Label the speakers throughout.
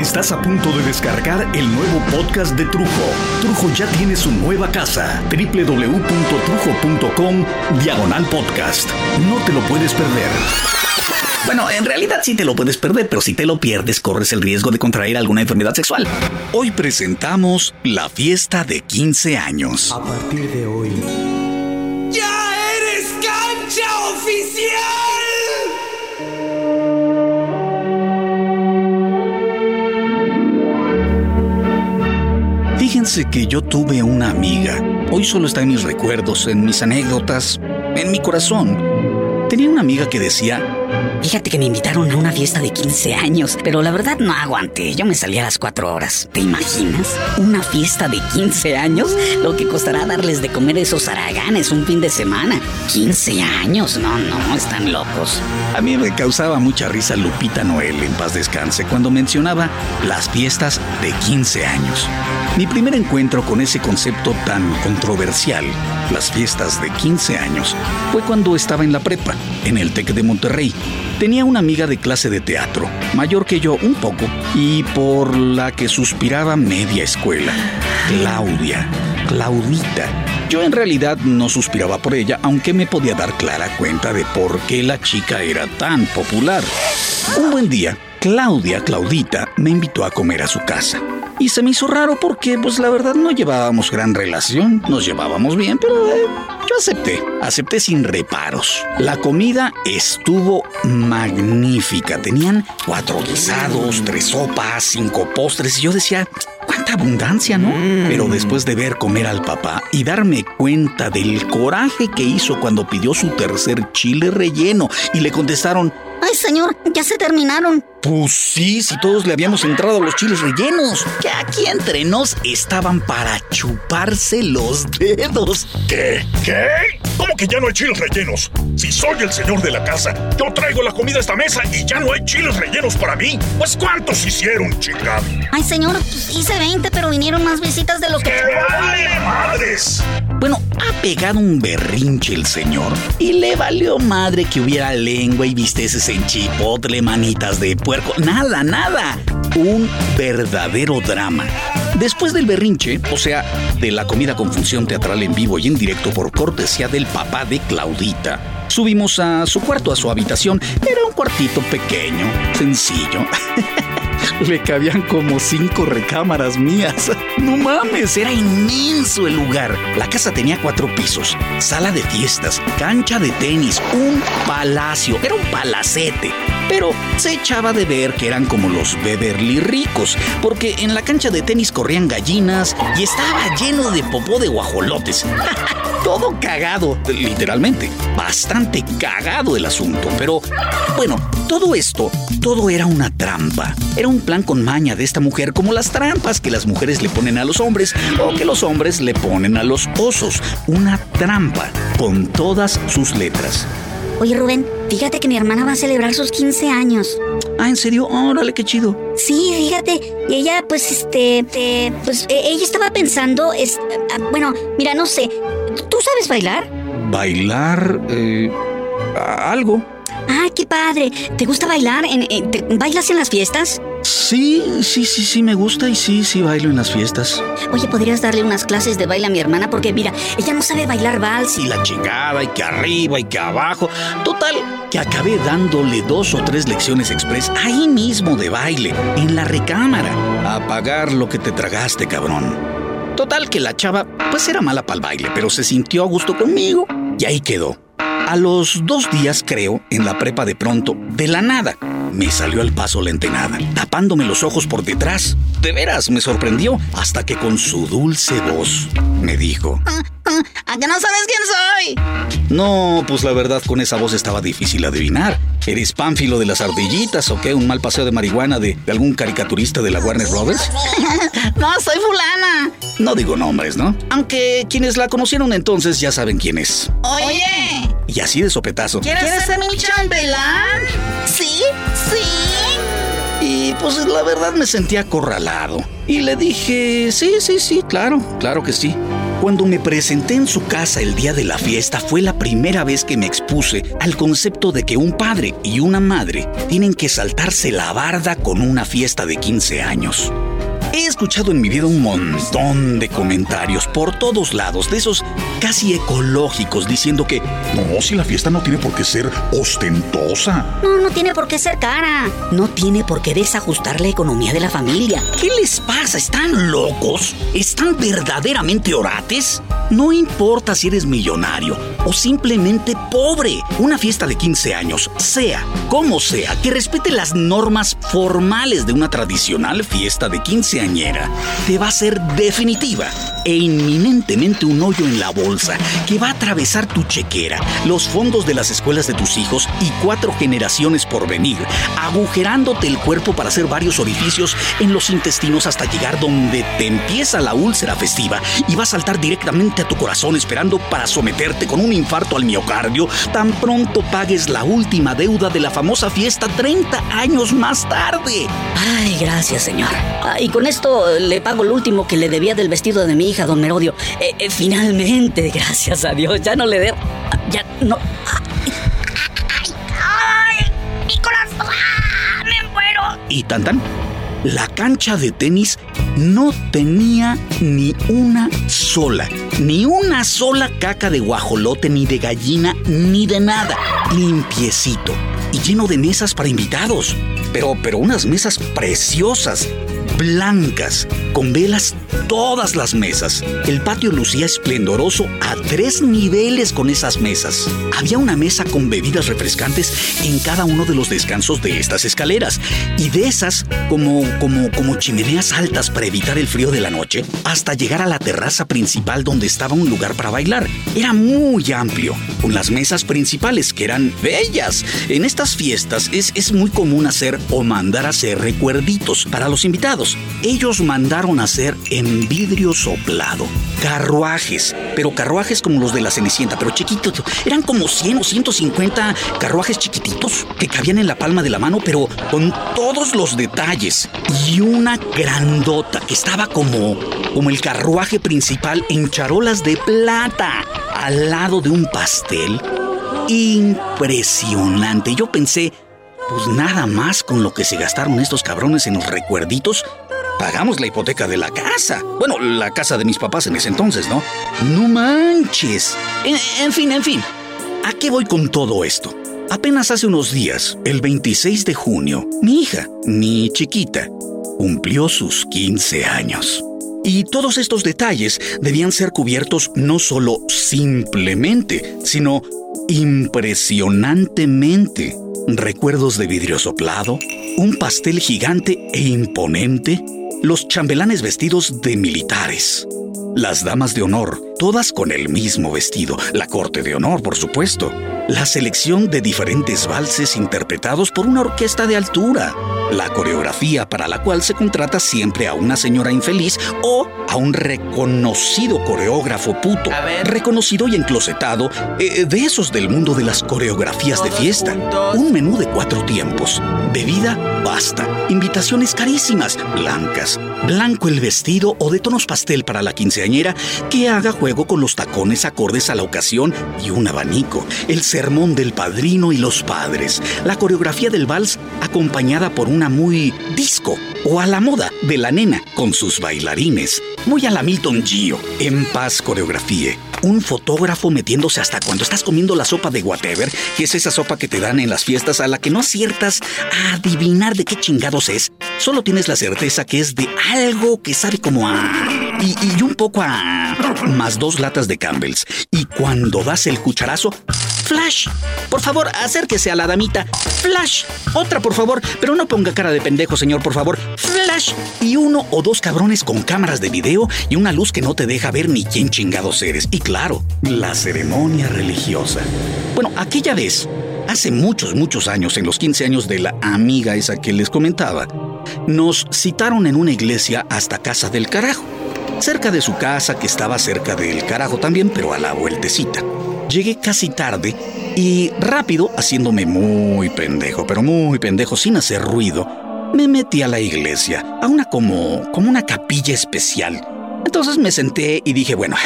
Speaker 1: Estás a punto de descargar el nuevo podcast de Trujo. Trujo ya tiene su nueva casa, www.trujo.com, diagonal podcast. No te lo puedes perder. Bueno, en realidad sí te lo puedes perder, pero si te lo pierdes corres el riesgo de contraer alguna enfermedad sexual. Hoy presentamos la fiesta de 15 años.
Speaker 2: A partir de hoy,
Speaker 1: Fíjense que yo tuve una amiga. Hoy solo está en mis recuerdos, en mis anécdotas, en mi corazón. Tenía una amiga que decía,
Speaker 3: Fíjate que me invitaron a una fiesta de 15 años, pero la verdad no aguanté. Yo me salí a las 4 horas. ¿Te imaginas? ¿Una fiesta de 15 años? Lo que costará darles de comer esos araganes un fin de semana. 15 años. No, no, están locos.
Speaker 1: a mí me causaba mucha risa Lupita Noel, en paz descanse, cuando mencionaba las fiestas de 15 años. Mi primer encuentro con ese concepto tan controversial, las fiestas de 15 años, fue cuando estaba en la prepa, en el TEC de Monterrey. Tenía una amiga de clase de teatro, mayor que yo un poco, y por la que suspiraba media escuela. Claudia, Claudita. Yo en realidad no suspiraba por ella, aunque me podía dar clara cuenta de por qué la chica era tan popular. Un buen día, Claudia, Claudita, me invitó a comer a su casa. Y se me hizo raro porque, pues la verdad, no llevábamos gran relación. Nos llevábamos bien, pero eh, yo acepté. Acepté sin reparos. La comida estuvo magnífica. Tenían cuatro guisados, tres sopas, cinco postres. Y yo decía, cuánta abundancia, ¿no? Pero después de ver comer al papá y darme cuenta del coraje que hizo cuando pidió su tercer chile relleno y le contestaron,
Speaker 3: Ay, señor, ya se terminaron.
Speaker 1: pues sí, si todos le habíamos entrado a los chiles rellenos. Que aquí entre nos estaban para chuparse los dedos.
Speaker 4: ¿Qué? ¿Qué? ¿Cómo que ya no hay chiles rellenos? Si soy el señor de la casa, yo traigo la comida a esta mesa y ya no hay chiles rellenos para mí. Pues ¿cuántos hicieron, chica?
Speaker 3: Ay, señor, pues hice 20, pero vinieron más visitas de los que...
Speaker 4: ¡Que vale madres!
Speaker 1: Bueno, ha pegado un berrinche el señor. Y le valió madre que hubiera lengua y visteces en chipotle, manitas de puerco. Nada, nada. Un verdadero drama. Después del berrinche, o sea, de la comida con función teatral en vivo y en directo por cortesía del papá de Claudita, subimos a su cuarto, a su habitación. Era un cuartito pequeño, sencillo. Le cabían como cinco recámaras mías. No mames, era inmenso el lugar. La casa tenía cuatro pisos, sala de fiestas, cancha de tenis, un palacio. Era un palacete. Pero se echaba de ver que eran como los Beverly ricos, porque en la cancha de tenis corrían gallinas y estaba lleno de popó de guajolotes. Todo cagado, literalmente. Bastante cagado el asunto. Pero, bueno, todo esto, todo era una trampa. Era un plan con maña de esta mujer, como las trampas que las mujeres le ponen a los hombres o que los hombres le ponen a los osos. Una trampa con todas sus letras.
Speaker 3: Oye, Rubén, fíjate que mi hermana va a celebrar sus 15 años.
Speaker 1: Ah, ¿en serio? Órale, qué chido.
Speaker 3: Sí, fíjate, y ella, pues, este, te- pues, e- ella estaba pensando, es, ah, bueno, mira, no sé, ¿tú sabes bailar?
Speaker 1: Bailar, eh, algo.
Speaker 3: Ah, qué padre. ¿Te gusta bailar? En- en- te- ¿Bailas en las fiestas?
Speaker 1: Sí, sí, sí, sí, me gusta y sí, sí bailo en las fiestas.
Speaker 3: Oye, ¿podrías darle unas clases de baile a mi hermana? Porque mira, ella no sabe bailar vals.
Speaker 1: Y la chingada, y que arriba, y que abajo. Total, que acabé dándole dos o tres lecciones express ahí mismo de baile, en la recámara. A pagar lo que te tragaste, cabrón. Total, que la chava, pues era mala para el baile, pero se sintió a gusto conmigo. Y ahí quedó. A los dos días, creo, en la prepa de pronto, de la nada, me salió al paso la entenada, tapándome los ojos por detrás. De veras, me sorprendió, hasta que con su dulce voz me dijo,
Speaker 3: ¿A que no sabes quién soy?
Speaker 1: no, pues la verdad con esa voz estaba difícil adivinar. ¿Eres Pánfilo de las ardillitas o qué? ¿Un mal paseo de marihuana de, de algún caricaturista de la Warner Brothers?
Speaker 3: No, soy fulana.
Speaker 1: No digo nombres, ¿no? Aunque quienes la conocieron entonces ya saben quién es.
Speaker 3: Oye,
Speaker 1: Y así de sopetazo.
Speaker 3: ¿quieres ser mi chambelán? Sí, sí.
Speaker 1: Y pues la verdad me sentí acorralado. Y le dije, sí, sí, sí, claro, claro que sí. Cuando me presenté en su casa el día de la fiesta fue la primera vez que me expuse al concepto de que un padre y una madre tienen que saltarse la barda con una fiesta de 15 años. He escuchado en mi vida un montón de comentarios por todos lados, de esos casi ecológicos, diciendo que
Speaker 4: no, si la fiesta no tiene por qué ser ostentosa.
Speaker 3: No, no tiene por qué ser cara. No tiene por qué desajustar la economía de la familia.
Speaker 1: ¿Qué les pasa? ¿Están locos? ¿Están verdaderamente orates? No importa si eres millonario o simplemente pobre. Una fiesta de 15 años, sea como sea, que respete las normas formales de una tradicional fiesta de 15 te va a ser definitiva e inminentemente un hoyo en la bolsa que va a atravesar tu chequera, los fondos de las escuelas de tus hijos y cuatro generaciones por venir, agujerándote el cuerpo para hacer varios orificios en los intestinos hasta llegar donde te empieza la úlcera festiva y va a saltar directamente a tu corazón esperando para someterte con un infarto al miocardio tan pronto pagues la última deuda de la famosa fiesta 30 años más tarde.
Speaker 3: Ay, gracias, señor. y con esto le pago el último que le debía del vestido de mi hija, don Merodio. Eh, eh, finalmente, gracias a Dios, ya no le debo. Ya no.
Speaker 2: ¡Ay! ¡Mi corazón! ¡Me muero!
Speaker 1: Y tan tan. La cancha de tenis no tenía ni una sola, ni una sola caca de guajolote, ni de gallina, ni de nada. Limpiecito y lleno de mesas para invitados. Pero, pero unas mesas preciosas, blancas, con velas todas las mesas. El patio lucía esplendoroso a tres niveles con esas mesas. Había una mesa con bebidas refrescantes en cada uno de los descansos de estas escaleras y de esas como como como chimeneas altas para evitar el frío de la noche hasta llegar a la terraza principal donde estaba un lugar para bailar. Era muy amplio, con las mesas principales que eran bellas. En estas fiestas es, es muy común hacer o mandar a hacer recuerditos para los invitados. Ellos mandaron hacer en vidrio soplado carruajes, pero carruajes como los de la Cenicienta, pero chiquitos. Eran como 100 o 150 carruajes chiquititos que cabían en la palma de la mano, pero con todos los detalles. Y una grandota que estaba como, como el carruaje principal en charolas de plata al lado de un pastel. Impresionante. Yo pensé, pues nada más con lo que se gastaron estos cabrones en los recuerditos, pagamos la hipoteca de la casa. Bueno, la casa de mis papás en ese entonces, ¿no? No manches. En, fin, en fin. ¿A qué voy con todo esto? Apenas hace unos días, el 26 de junio, mi hija, mi chiquita, cumplió sus 15 años. Y todos estos detalles debían ser cubiertos no solo simplemente, sino impresionantemente recuerdos de vidrio soplado, un pastel gigante e imponente, los chambelanes vestidos de militares, las damas de honor, todas con el mismo vestido, la corte de honor, por supuesto, la selección de diferentes valses interpretados por una orquesta de altura, la coreografía para la cual se contrata siempre a una señora infeliz o a un reconocido coreógrafo puto, reconocido y enclosetado, eh, de esos del mundo de las coreografías de fiesta. Un menú de cuatro tiempos, bebida, pasta, invitaciones carísimas, blancas, blanco el vestido o de tonos pastel para la quinceañera que haga juego con los tacones acordes a la ocasión y un abanico, el sermón del padrino y los padres, la coreografía del vals acompañada por una muy disco o a la moda de la nena con sus bailarines, muy a la Milton Gio, en paz coreografía un fotógrafo metiéndose hasta cuando estás comiendo la sopa de whatever, que es esa sopa que te dan en las fiestas a la que no aciertas a adivinar de qué chingados es. Solo tienes la certeza que es de algo que sabe como a... Y, un poco a... Más dos latas de Campbell's. Y cuando das el cucharazo, Flash, por favor, acérquese a la damita. Flash, otra por favor, pero no ponga cara de pendejo, señor, por favor. Flash, y uno o dos cabrones con cámaras de video y una luz que no te deja ver ni quién chingados eres. Y claro, la ceremonia religiosa. Bueno, aquella vez, hace muchos, muchos años, en los 15 años de la amiga esa que les comentaba, nos citaron en una iglesia hasta Casa del Carajo. Cerca de su casa, que estaba cerca del carajo también, pero a la vueltecita. Llegué casi tarde y rápido, haciéndome muy pendejo, pero muy pendejo, sin hacer ruido, me metí a la iglesia, a una como, como una capilla especial. Entonces me senté y dije, bueno,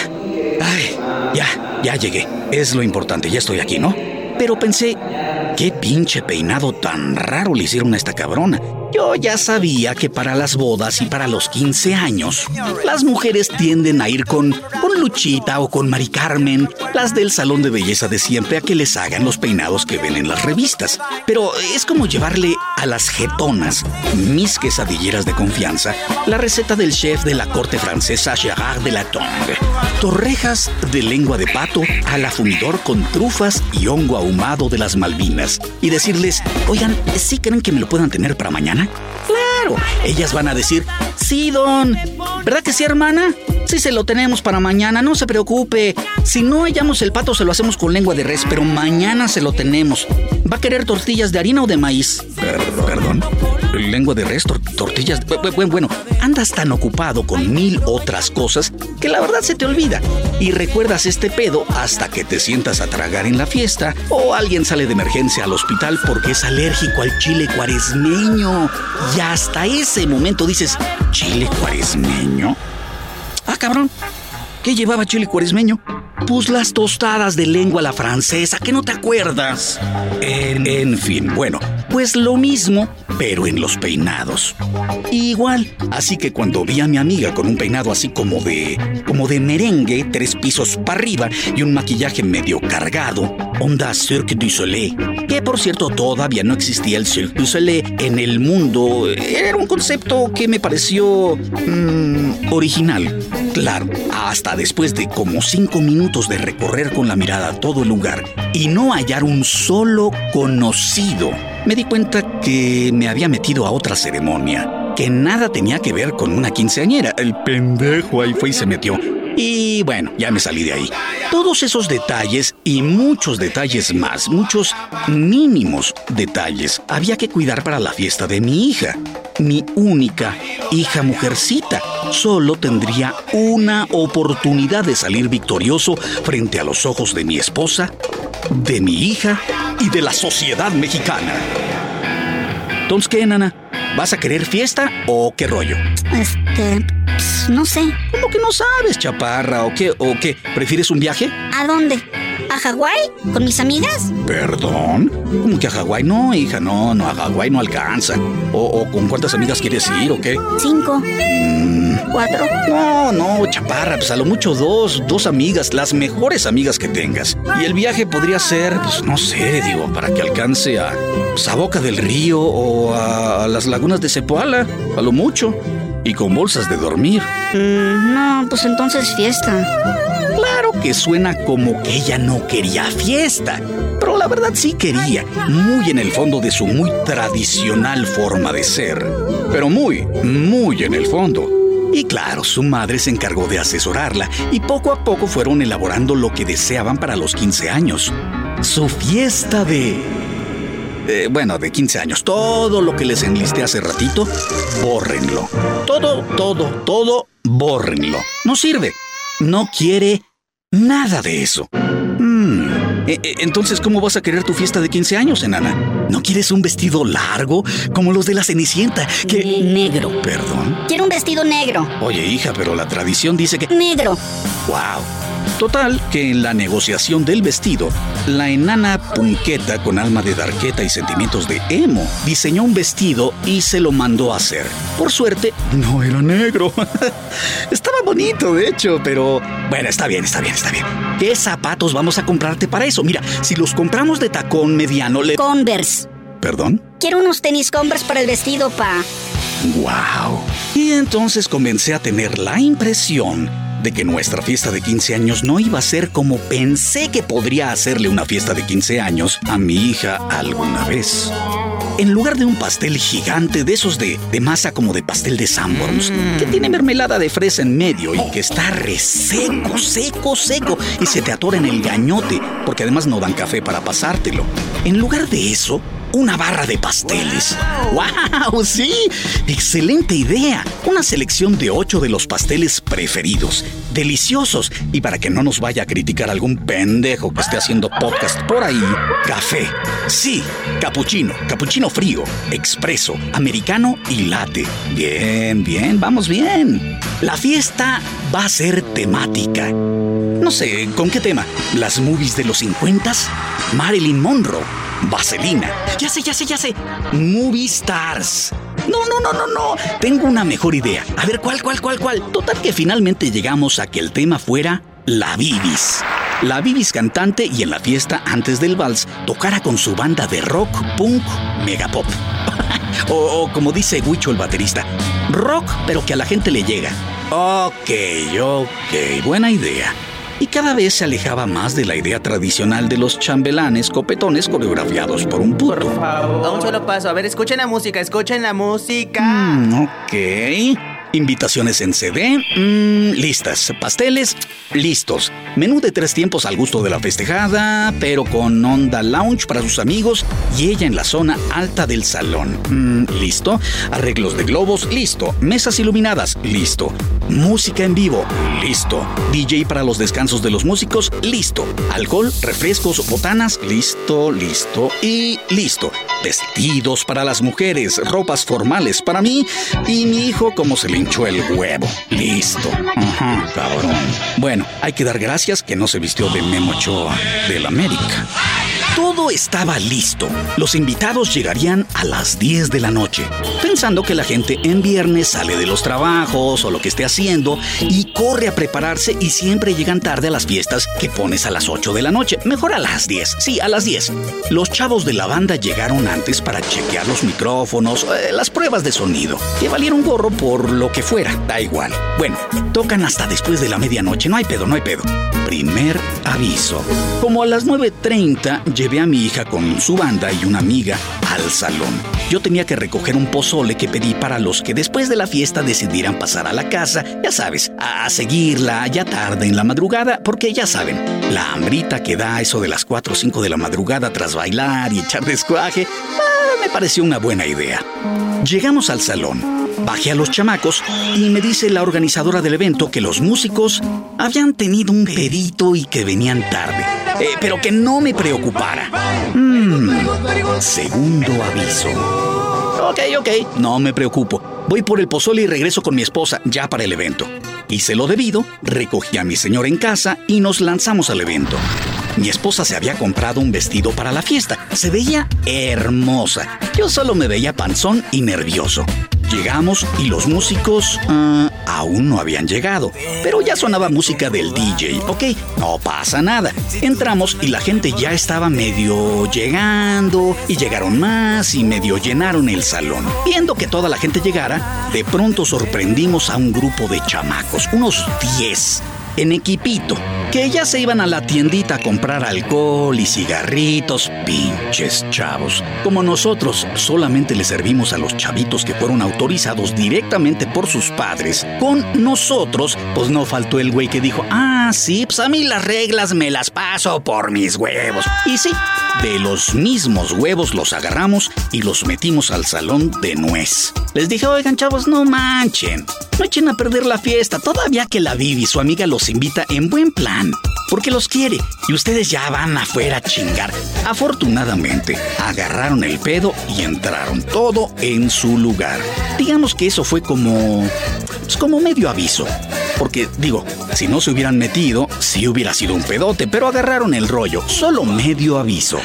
Speaker 1: Ay, ya, ya llegué. Es lo importante, ya estoy aquí, ¿no? Pero pensé, qué pinche peinado tan raro le hicieron a esta cabrona. Yo ya sabía que para las bodas y para los 15 años, las mujeres tienden a ir con, con Luchita o con Mari Carmen, las del salón de belleza de siempre, a que les hagan los peinados que ven en las revistas. Pero es como llevarle a las jetonas, mis quesadilleras de confianza, la receta del chef de la corte francesa Gérard de la Tongue. Torrejas de lengua de pato al afumidor con trufas y hongo ahumado de las Malvinas. Y decirles, oigan, ¿sí creen que me lo puedan tener para mañana? Claro, ellas van a decir, sí, don. ¿Verdad que sí, hermana? Sí, se lo tenemos para mañana, no se preocupe. Si no hallamos el pato, se lo hacemos con lengua de res, pero mañana se lo tenemos. ¿Va a querer tortillas de harina o de maíz? Perdón. Lengua de res, tortillas. Bueno, bueno, andas tan ocupado con mil otras cosas que la verdad se te olvida. Y recuerdas este pedo hasta que te sientas a tragar en la fiesta o alguien sale de emergencia al hospital porque es alérgico al chile cuaresmeño. Y hasta ese momento dices, ¿chile cuaresmeño? Ah, cabrón. ¿Qué llevaba chile cuaresmeño? Pues las tostadas de lengua a la francesa, que no te acuerdas. En, en, fin, bueno, pues lo mismo, pero en los peinados. Igual, así que cuando vi a mi amiga con un peinado así como de. como de merengue, tres pisos para arriba y un maquillaje medio cargado, onda Cirque du Soleil, que por cierto todavía no existía el Cirque du Soleil en el mundo, era un concepto que me pareció. Mmm, original. Claro, hasta después de como cinco minutos de recorrer con la mirada todo el lugar y no hallar un solo conocido, me di cuenta que me había metido a otra ceremonia, que nada tenía que ver con una quinceañera. El pendejo ahí fue y se metió. Y bueno, ya me salí de ahí. Todos esos detalles y muchos detalles más, muchos mínimos detalles, había que cuidar para la fiesta de mi hija. Mi única hija mujercita. Solo tendría una oportunidad de salir victorioso frente a los ojos de mi esposa, de mi hija y de la sociedad mexicana. Entonces, ¿qué, nana? ¿Vas a querer fiesta o qué rollo?
Speaker 2: Este, pues, no sé.
Speaker 1: ¿Cómo que no sabes, chaparra? ¿O qué? ¿O qué? ¿Prefieres un viaje?
Speaker 2: ¿A dónde? ¿A Hawái? ¿Con mis amigas?
Speaker 1: ¿Perdón? ¿Cómo que a Hawái? No, hija, no, no, a Hawái no alcanza. ¿O, o con cuántas amigas quieres ir o qué?
Speaker 2: Cinco.
Speaker 1: Mm,
Speaker 2: Cuatro.
Speaker 1: no, no, chaparra, pues a lo mucho dos, dos amigas, las mejores amigas que tengas. Y el viaje podría ser, pues no sé, digo, para que alcance a, pues, a Boca del Río o a, a las lagunas de Cepoala, a lo mucho. Y con bolsas de dormir.
Speaker 2: Mm, no, pues entonces fiesta.
Speaker 1: Claro que suena como que ella no quería fiesta, pero la verdad sí quería, muy en el fondo de su muy tradicional forma de ser, pero muy, muy en el fondo. Y claro, su madre se encargó de asesorarla y poco a poco fueron elaborando lo que deseaban para los 15 años. Su fiesta de... eh, bueno, de 15 años. Todo lo que les enlisté hace ratito, bórrenlo. Todo, todo, todo, bórrenlo. No sirve. No quiere nada de eso. Hmm, e- e- Entonces, ¿cómo vas a querer tu fiesta de 15 años, enana? ¿No quieres un vestido largo como los de la Cenicienta? Que...
Speaker 3: Negro.
Speaker 1: Perdón.
Speaker 2: Quiero un vestido negro.
Speaker 1: Oye, hija, pero la tradición dice que...
Speaker 2: Negro.
Speaker 1: ¡Wow! Total, que en la negociación del vestido, la enana punqueta con alma de darqueta y sentimientos de emo diseñó un vestido y se lo mandó a hacer. Por suerte, no era negro. Estaba bonito, de hecho, pero bueno, está bien, está bien, está bien. ¿Qué zapatos vamos a comprarte para eso? Mira, si los compramos de tacón mediano, le...
Speaker 2: Converse.
Speaker 1: ¿Perdón?
Speaker 2: Quiero unos tenis Converse para el vestido, pa.
Speaker 1: ¡Wow! Y entonces comencé a tener la impresión de que nuestra fiesta de 15 años no iba a ser como pensé que podría hacerle una fiesta de 15 años a mi hija alguna vez. En lugar de un pastel gigante de esos de, de masa como de pastel de Sanborns, que tiene mermelada de fresa en medio y que está reseco, seco, seco, y se te atora en el gañote, porque además no dan café para pasártelo. En lugar de eso, una barra de pasteles. ¡Wow! Sí, excelente idea. Una selección de ocho de los pasteles preferidos. Deliciosos. Y para que no nos vaya a criticar algún pendejo que esté haciendo podcast por ahí, café. Sí, capuchino, capuchino frío, expreso, americano y latte. Bien, bien, vamos bien. La fiesta va a ser temática. No sé, ¿con qué tema? ¿Las movies de los 50? Marilyn Monroe. Vaselina. Ya sé, ya sé, ya sé. Movie Stars. No, no, no, no, no. Tengo una mejor idea. A ver, ¿cuál, cuál, cuál, cuál? Total que finalmente llegamos a que el tema fuera la Bibis. La Bibis cantante y en la fiesta antes del vals tocara con su banda de rock, punk, megapop. o, o como dice Huicho el baterista, rock pero que a la gente le llega. Ok, ok, buena idea y cada vez se alejaba más de la idea tradicional de los chambelanes copetones coreografiados por un puto.
Speaker 5: Por favor, a un solo paso. A ver, escuchen la música, escuchen la música.
Speaker 1: Mm, ok. Invitaciones en CD, mmm, listas. Pasteles, listos. Menú de tres tiempos al gusto de la festejada, pero con onda lounge para sus amigos y ella en la zona alta del salón. Mmm, listo. Arreglos de globos, listo. Mesas iluminadas, listo. Música en vivo, listo. DJ para los descansos de los músicos, listo. Alcohol, refrescos, botanas, listo, listo y listo. Vestidos para las mujeres, ropas formales para mí y mi hijo como se le hinchó el huevo. Listo. Ajá, cabrón. Bueno, hay que dar gracias que no se vistió de Memo Ochoa del América. Estaba listo. Los invitados llegarían a las 10 de la noche, pensando que la gente en viernes sale de los trabajos o lo que esté haciendo y corre a prepararse y siempre llegan tarde a las fiestas que pones a las 8 de la noche. Mejor a las 10. Sí, a las 10. Los chavos de la banda llegaron antes para chequear los micrófonos, eh, las pruebas de sonido, que valieron gorro por lo que fuera, da igual. Bueno, tocan hasta después de la medianoche, no hay pedo, no hay pedo. Primer aviso. Como a las 9.30 llevé a mi hija con su banda y una amiga al salón. Yo tenía que recoger un pozole que pedí para los que después de la fiesta decidieran pasar a la casa, ya sabes, a seguirla ya tarde en la madrugada, porque ya saben, la hambrita que da eso de las 4 o 5 de la madrugada tras bailar y echar descuaje, me pareció una buena idea. Llegamos al salón. Bajé a los chamacos y me dice la organizadora del evento que los músicos habían tenido un pedito y que venían tarde, eh, pero que no me preocupara. Mm, segundo aviso. Ok, ok, no me preocupo. Voy por el pozole y regreso con mi esposa ya para el evento. Hice lo debido, recogí a mi señor en casa y nos lanzamos al evento. Mi esposa se había comprado un vestido para la fiesta. Se veía hermosa. Yo solo me veía panzón y nervioso. Llegamos y los músicos uh, aún no habían llegado, pero ya sonaba música del DJ, ¿ok? No pasa nada. Entramos y la gente ya estaba medio llegando y llegaron más y medio llenaron el salón. Viendo que toda la gente llegara, de pronto sorprendimos a un grupo de chamacos, unos 10 en equipito, que ya se iban a la tiendita a comprar alcohol y cigarritos, pinches chavos. Como nosotros solamente le servimos a los chavitos que fueron autorizados directamente por sus padres, con nosotros, pues no faltó el güey que dijo, ah, sí, pues a mí las reglas me las paso por mis huevos. Y sí, de los mismos huevos los agarramos y los metimos al salón de nuez. Les dije, oigan chavos, no manchen. No echen a perder la fiesta, todavía que la Vivi, su amiga, los invita en buen plan, porque los quiere y ustedes ya van afuera a chingar. Afortunadamente, agarraron el pedo y entraron todo en su lugar. Digamos que eso fue como. Pues como medio aviso. Porque, digo, si no se hubieran metido, sí hubiera sido un pedote, pero agarraron el rollo. Solo medio aviso.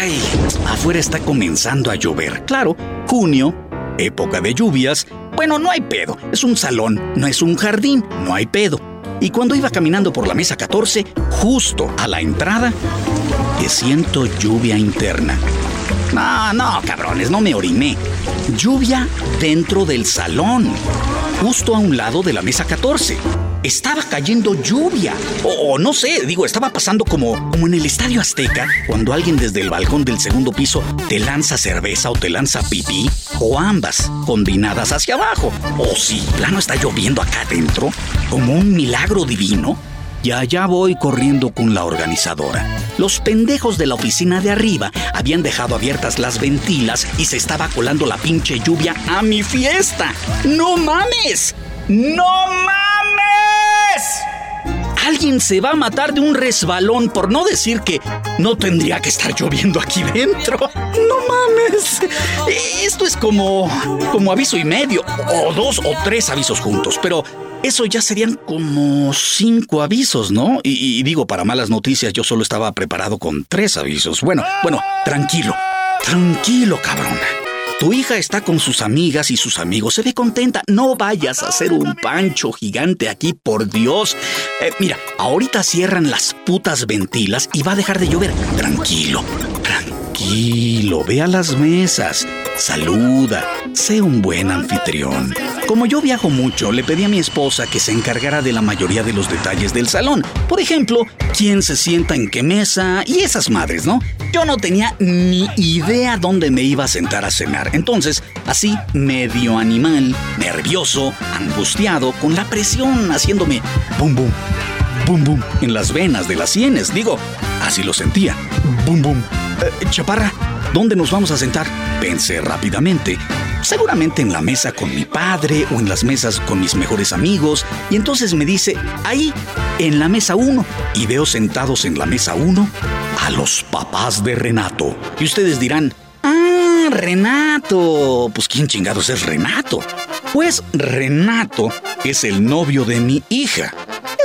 Speaker 1: ¡Ay! Afuera está comenzando a llover. Claro, junio, época de lluvias, bueno, no hay pedo. Es un salón, no es un jardín, no hay pedo. Y cuando iba caminando por la mesa 14, justo a la entrada, que siento lluvia interna. No, no, cabrones, no me oriné. Lluvia dentro del salón, justo a un lado de la mesa 14 estaba cayendo lluvia. O, no sé, digo, estaba pasando como, como en el Estadio Azteca, cuando alguien desde el balcón del segundo piso te lanza cerveza o te lanza pipí, o ambas, combinadas hacia abajo. O si plano está lloviendo acá adentro, como un milagro divino. Y allá voy corriendo con la organizadora. Los pendejos de la oficina de arriba habían dejado abiertas las ventilas y se estaba colando la pinche lluvia a mi fiesta. ¡No mames! ¡No mames! Alguien se va a matar de un resbalón por no decir que no tendría que estar lloviendo aquí dentro. No mames. Esto es como como aviso y medio o dos o tres avisos juntos, pero eso ya serían como cinco avisos, ¿no? Y, digo, para malas noticias yo solo estaba preparado con tres avisos. Bueno, bueno, tranquilo, tranquilo, cabrón. Tu hija está con sus amigas y sus amigos. Se ve contenta. No vayas a hacer un pancho gigante aquí, por Dios. Eh, mira, ahorita cierran las putas ventilas y va a dejar de llover. Tranquilo, tranquilo. Ve a las mesas. Saluda. Sé un buen anfitrión. Como yo viajo mucho, le pedí a mi esposa que se encargara de la mayoría de los detalles del salón. Por ejemplo, quién se sienta en qué mesa y esas madres, ¿no? Yo no tenía ni idea dónde me iba a sentar a cenar. Entonces, así, medio animal, nervioso, angustiado, con la presión haciéndome bum bum, bum bum en las venas de las sienes. Digo, así lo sentía. Bum bum. Eh, chaparra, ¿dónde nos vamos a sentar? Pensé rápidamente seguramente en la mesa con mi padre o en las mesas con mis mejores amigos, y entonces me dice, ahí, en la mesa 1, y veo sentados en la mesa 1 a los papás de Renato. Y ustedes dirán, ah, Renato, pues ¿quién chingados es Renato? Pues Renato es el novio de mi hija.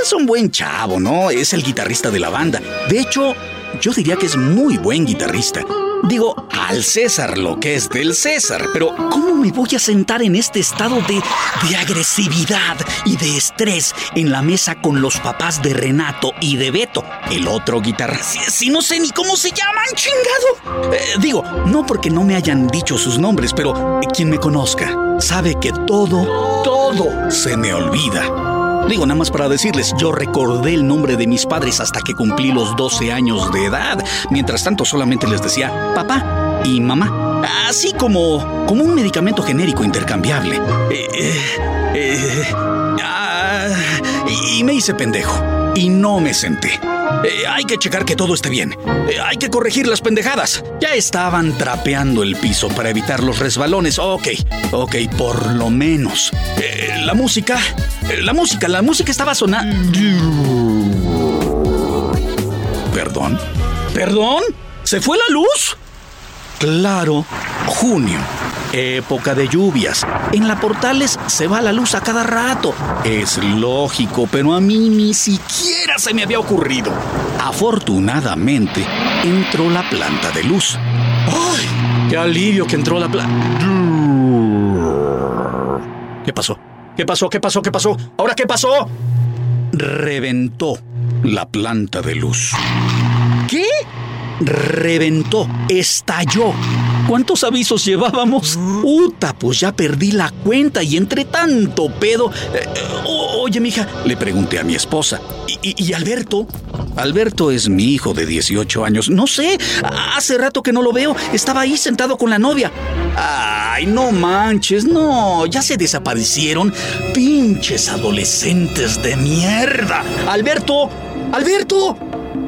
Speaker 1: Es un buen chavo, ¿no? Es el guitarrista de la banda. De hecho, yo diría que es muy buen guitarrista. Digo, al César lo que es del César, pero ¿cómo me voy a sentar en este estado de, de agresividad y de estrés en la mesa con los papás de Renato y de Beto, el otro guitarra? Si, no sé ni cómo se llaman, chingado. Eh, digo, no porque no me hayan dicho sus nombres, pero quien me conozca sabe que todo, todo se me olvida. Digo, nada más para decirles, yo recordé el nombre de mis padres hasta que cumplí los 12 años de edad. Mientras tanto, solamente les decía papá y mamá. Así como, como un medicamento genérico intercambiable. Eh, eh, eh, ah, y me hice pendejo. Y no me senté. Hay que checar que todo esté bien. Hay que corregir las pendejadas. Ya estaban trapeando el piso para evitar los resbalones. Ok, ok, por lo menos. La música, la música, la música estaba sonando. ¿Perdón? ¿Perdón? ¿Se fue la luz? Claro, junio época de lluvias. En la Portales se va la luz a cada rato. Es lógico, pero a mí ni siquiera se me había ocurrido. Afortunadamente, entró la planta de luz. ¡Ay! ¡Qué alivio que entró la planta! ¿Qué pasó? ¿Qué pasó? ¿Qué pasó? ¿Qué pasó? ¿Ahora qué pasó? Reventó la planta de luz. ¿Qué? Reventó, estalló ¿Cuántos avisos llevábamos? Uta, pues ya perdí la cuenta y entre tanto pedo. Eh, oye, mija, le pregunté a mi esposa. ¿Y, ¿Y, Alberto? Alberto es mi hijo de 18 años. No sé, hace rato que no lo veo. Estaba ahí sentado con la novia. Ay, no manches, no, ya se desaparecieron. Pinches adolescentes de mierda. Alberto, Alberto.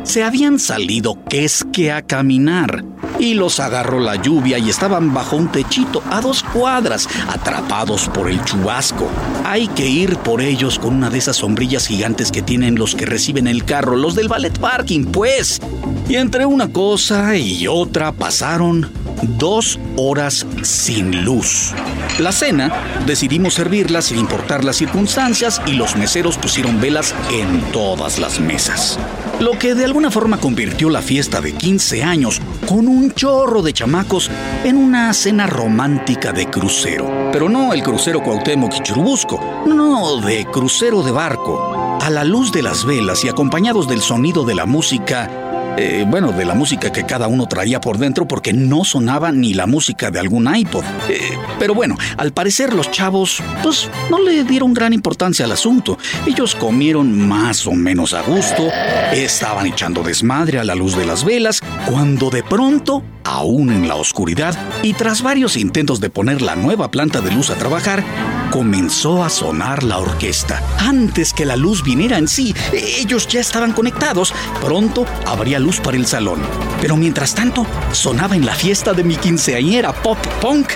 Speaker 1: Se habían salido que es que a caminar y los agarró la lluvia y estaban bajo un techito a dos cuadras, atrapados por el chubasco. Hay que ir por ellos con una de esas sombrillas gigantes que tienen los que reciben el carro, los del ballet parking, pues. Y entre una cosa y otra pasaron dos horas sin luz. La cena decidimos servirla sin importar las circunstancias y los meseros pusieron velas en todas las mesas. Lo que de alguna forma convirtió la fiesta de 15 años con un chorro de chamacos en una cena romántica de crucero. Pero no el crucero Cuauhtémoc y Churubusco, no, de crucero de barco. A la luz de las velas y acompañados del sonido de la música, eh, bueno, de la música que cada uno traía por dentro porque no sonaba ni la música de algún iPod. Eh, pero bueno, al parecer los chavos, pues no le dieron gran importancia al asunto. Ellos comieron más o menos a gusto, estaban echando desmadre a la luz de las velas, cuando de pronto, aún en la oscuridad, y tras varios intentos de poner la nueva planta de luz a trabajar, comenzó a sonar la orquesta. Antes que la luz viniera en sí, ellos ya estaban conectados. Pronto habría luz para el salón. Pero mientras tanto, sonaba en la fiesta de mi quinceañera pop punk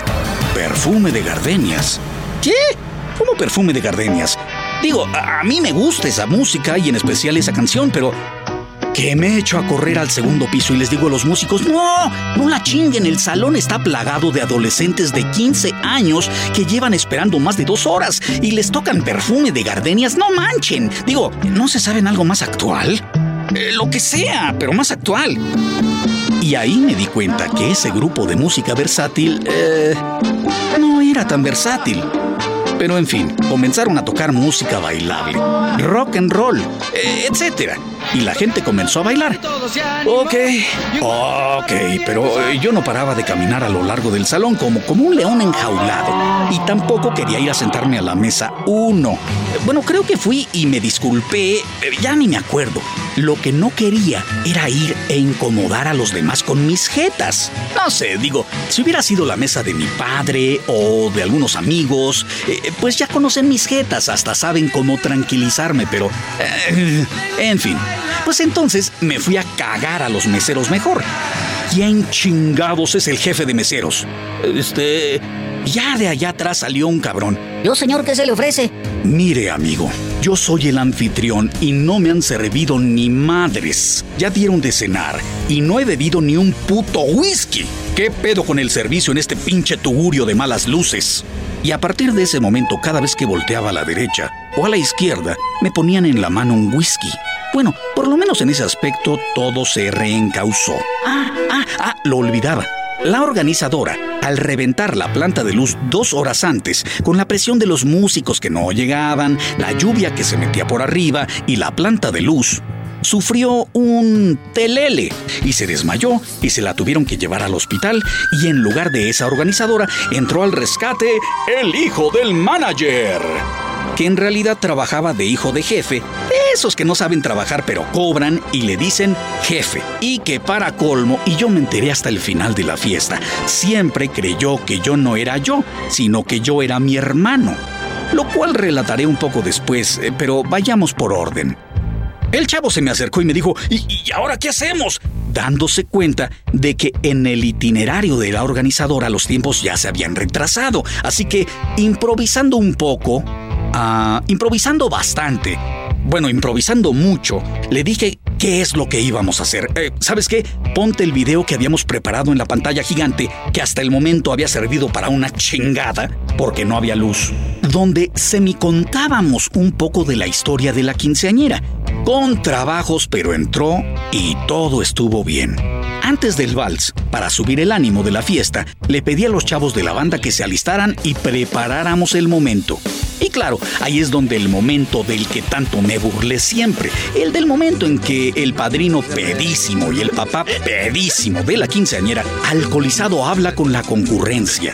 Speaker 1: perfume de gardenias. ¿Qué? ¿Cómo perfume de gardenias? Digo, a, mí me gusta esa música y en especial esa canción, pero que me echo a correr al segundo piso y les digo a los músicos, no, no la chinguen, el salón está plagado de adolescentes de 15 años que llevan esperando más de dos horas y les tocan perfume de gardenias, no manchen. Digo, ¿no se saben algo más actual? Eh, lo que sea, pero más actual. Y ahí me di cuenta que ese grupo de música versátil eh, no era tan versátil. Pero en fin, comenzaron a tocar música bailable, rock and roll, eh, etc. Y la gente comenzó a bailar. Ok, ok, pero eh, yo no paraba de caminar a lo largo del salón como, como un león enjaulado. Y tampoco quería ir a sentarme a la mesa uno. Bueno, creo que fui y me disculpé, ya ni me acuerdo. Lo que no quería era ir e incomodar a los demás con mis jetas. No sé, digo, si hubiera sido la mesa de mi padre o de algunos amigos, eh, pues ya conocen mis jetas, hasta saben cómo tranquilizarme, pero... eh, en fin, pues entonces me fui a cagar a los meseros mejor. ¿Quién chingados es el jefe de meseros? Este... Ya de allá atrás salió un cabrón.
Speaker 3: Yo, señor, ¿qué se le ofrece?
Speaker 1: Mire, amigo, yo soy el anfitrión y no me han servido ni madres. Ya dieron de cenar y no he bebido ni un puto whisky. ¿Qué pedo con el servicio en este pinche tugurio de malas luces? Y a partir de ese momento, cada vez que volteaba a la derecha o a la izquierda, me ponían en la mano un whisky. Bueno, por lo menos en ese aspecto todo se reencausó. Ah, ah, ah, lo olvidaba. La organizadora, al reventar la planta de luz dos horas antes, con la presión de los músicos que no llegaban, la lluvia que se metía por arriba y la planta de luz, sufrió un telele y se desmayó y se la tuvieron que llevar al hospital y en lugar de esa organizadora entró al rescate el hijo del manager que en realidad trabajaba de hijo de jefe, esos que no saben trabajar pero cobran y le dicen jefe. Y que para colmo, y yo me enteré hasta el final de la fiesta, siempre creyó que yo no era yo, sino que yo era mi hermano. Lo cual relataré un poco después, eh, pero vayamos por orden. El chavo se me acercó y me dijo, ¿y, y ahora qué hacemos? dándose cuenta de que en el itinerario de la organizadora los tiempos ya se habían retrasado. Así que, improvisando un poco, ah, improvisando bastante, bueno, improvisando mucho, le dije qué es lo que íbamos a hacer. Eh, ¿Sabes qué? Ponte el video que habíamos preparado en la pantalla gigante, que hasta el momento había servido para una chingada, porque no había luz, donde semicontábamos un poco de la historia de la quinceañera, con trabajos, pero entró y todo estuvo bien. Antes del vals, para subir el ánimo de la fiesta, le pedí a los chavos de la banda que se alistaran y preparáramos el momento. Y claro, ahí es donde el momento del que tanto me burlé siempre, el del momento en que el padrino pedísimo y el papá pedísimo de la quinceañera, alcoholizado, habla con la concurrencia.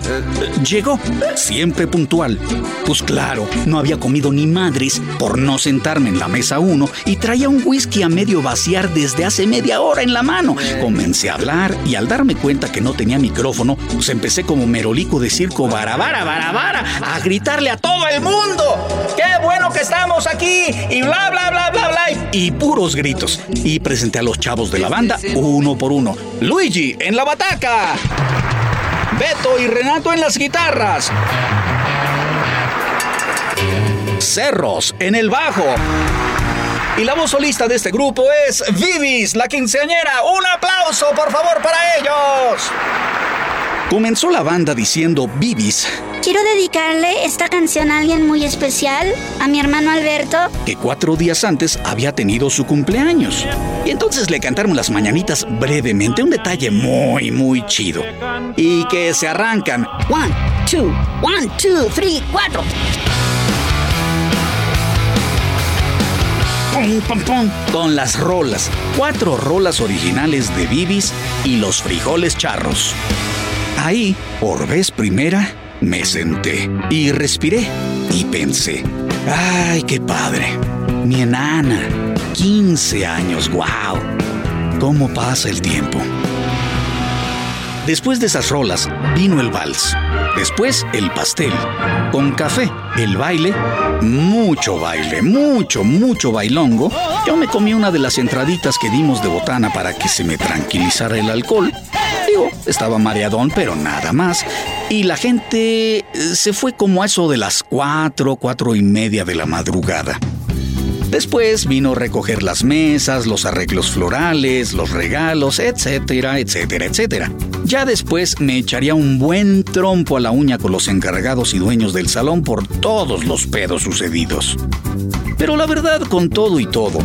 Speaker 1: Llegó, siempre puntual. Pues claro, no había comido ni madres por no sentarme en la mesa uno y traía un whisky a medio vaciar desde hace media hora en la mano. Comencé a hablar y al darme cuenta que no tenía micrófono, pues empecé como merolico de circo barabara, barabara, a gritarle a todo el mundo. ¡Qué bueno que estamos aquí! Y bla, bla, bla, bla, bla. Y puros gritos. Y presenté a los chavos de la banda uno por uno. Luigi en la bataca. Beto y Renato en las guitarras. Cerros en el bajo. Y la voz solista de este grupo es Vivis, la quinceañera. ¡Un aplauso, por favor, para ellos! Comenzó la banda diciendo Vivis,
Speaker 2: Quiero dedicarle esta canción a alguien muy especial, a mi hermano Alberto.
Speaker 1: que cuatro días antes había tenido su cumpleaños. Y entonces le cantaron las mañanitas brevemente, un detalle muy, muy chido. Y que se arrancan.
Speaker 3: One, two, one, two, three, cuatro.
Speaker 1: pum, pum, pum, con las rolas. Cuatro rolas originales de Bibis y los frijoles charros. Ahí, por vez primera, me senté y respiré y pensé, ay, qué padre. Mi enana, 15 años, wow. ¿Cómo pasa el tiempo? Después de esas rolas vino el vals. Después el pastel. Con café, el baile, mucho baile, mucho, mucho bailongo. Yo me comí una de las entraditas que dimos de botana para que se me tranquilizara el alcohol. Estaba mareadón, pero nada más. Y la gente eh, se fue como a eso de las cuatro, cuatro y media de la madrugada. Después vino recoger las mesas, los arreglos florales, los regalos, etcétera, etcétera, etcétera. Ya después me echaría un buen trompo a la uña con los encargados y dueños del salón por todos los pedos sucedidos. Pero la verdad, con todo y todo,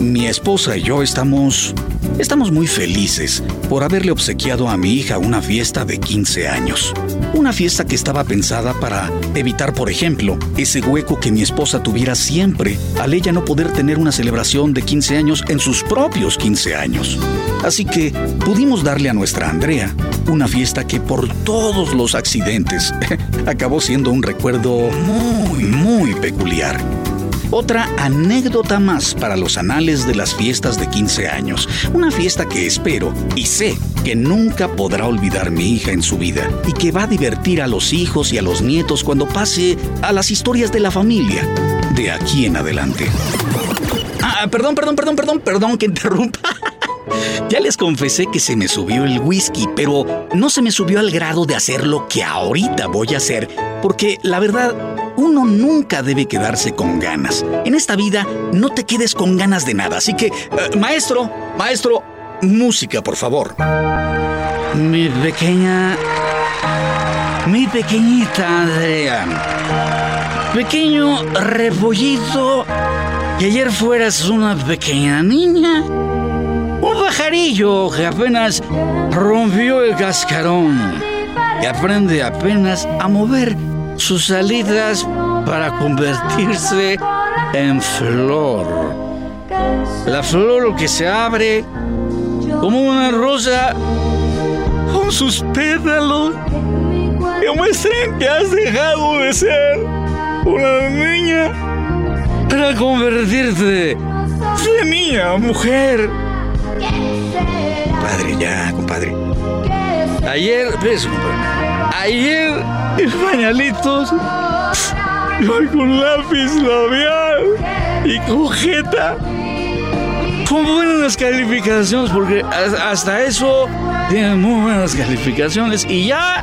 Speaker 1: mi esposa y yo estamos Estamos muy felices por haberle obsequiado a mi hija una fiesta de 15 años. Una fiesta que estaba pensada para evitar, por ejemplo, ese hueco que mi esposa tuviera siempre al ella no poder tener una celebración de 15 años en sus propios 15 años. Así que pudimos darle a nuestra Andrea una fiesta que por todos los accidentes acabó siendo un recuerdo muy, muy peculiar. Otra anécdota más para los anales de las fiestas de 15 años. Una fiesta que espero y sé que nunca podrá olvidar mi hija en su vida y que va a divertir a los hijos y a los nietos cuando pase a las historias de la familia de aquí en adelante. Ah, perdón, perdón, perdón, perdón, perdón que interrumpa. Ya les confesé que se me subió el whisky, pero no se me subió al grado de hacer lo que ahorita voy a hacer, porque la verdad uno nunca debe quedarse con ganas. En esta vida no te quedes con ganas de nada. Así que, eh, maestro, maestro, música, por favor. Mi pequeña... Mi pequeñita Andrea. Pequeño repollito, que ayer fueras una pequeña niña. Un pajarillo que apenas rompió el cascarón. Y aprende apenas a mover sus salidas para convertirse en flor. La flor que se abre como una rosa con sus pétalos que muestran que has dejado de ser una niña para convertirte en niña, mujer. Padre, ya, compadre. Ayer, ves, compadre. Ayer y pañalitos. Con lápiz labial y cojeta. Con buenas calificaciones, porque hasta eso tienen muy buenas calificaciones. Y ya,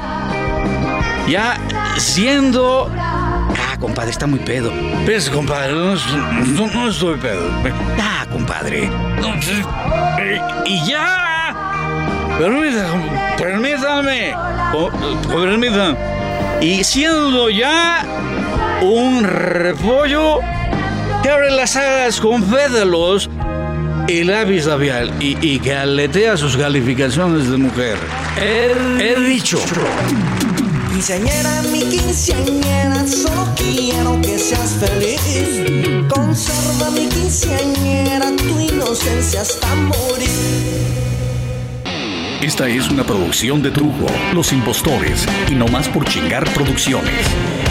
Speaker 1: ya siendo. Ah, compadre, está muy pedo. Ves, compadre, no, estoy pedo. Ah, compadre. y ya. Permítame, permítame. Permítame y siendo ya un repollo que abre las alas con pétalos y lápiz labial y, y que aletea sus calificaciones de mujer. He, dicho.
Speaker 6: Quinceañera, mi quinceañera, solo quiero que seas feliz. Conserva mi quinceañera, tu inocencia hasta morir.
Speaker 1: Esta es una producción de Trujo, Los Impostores y No Más por Chingar Producciones.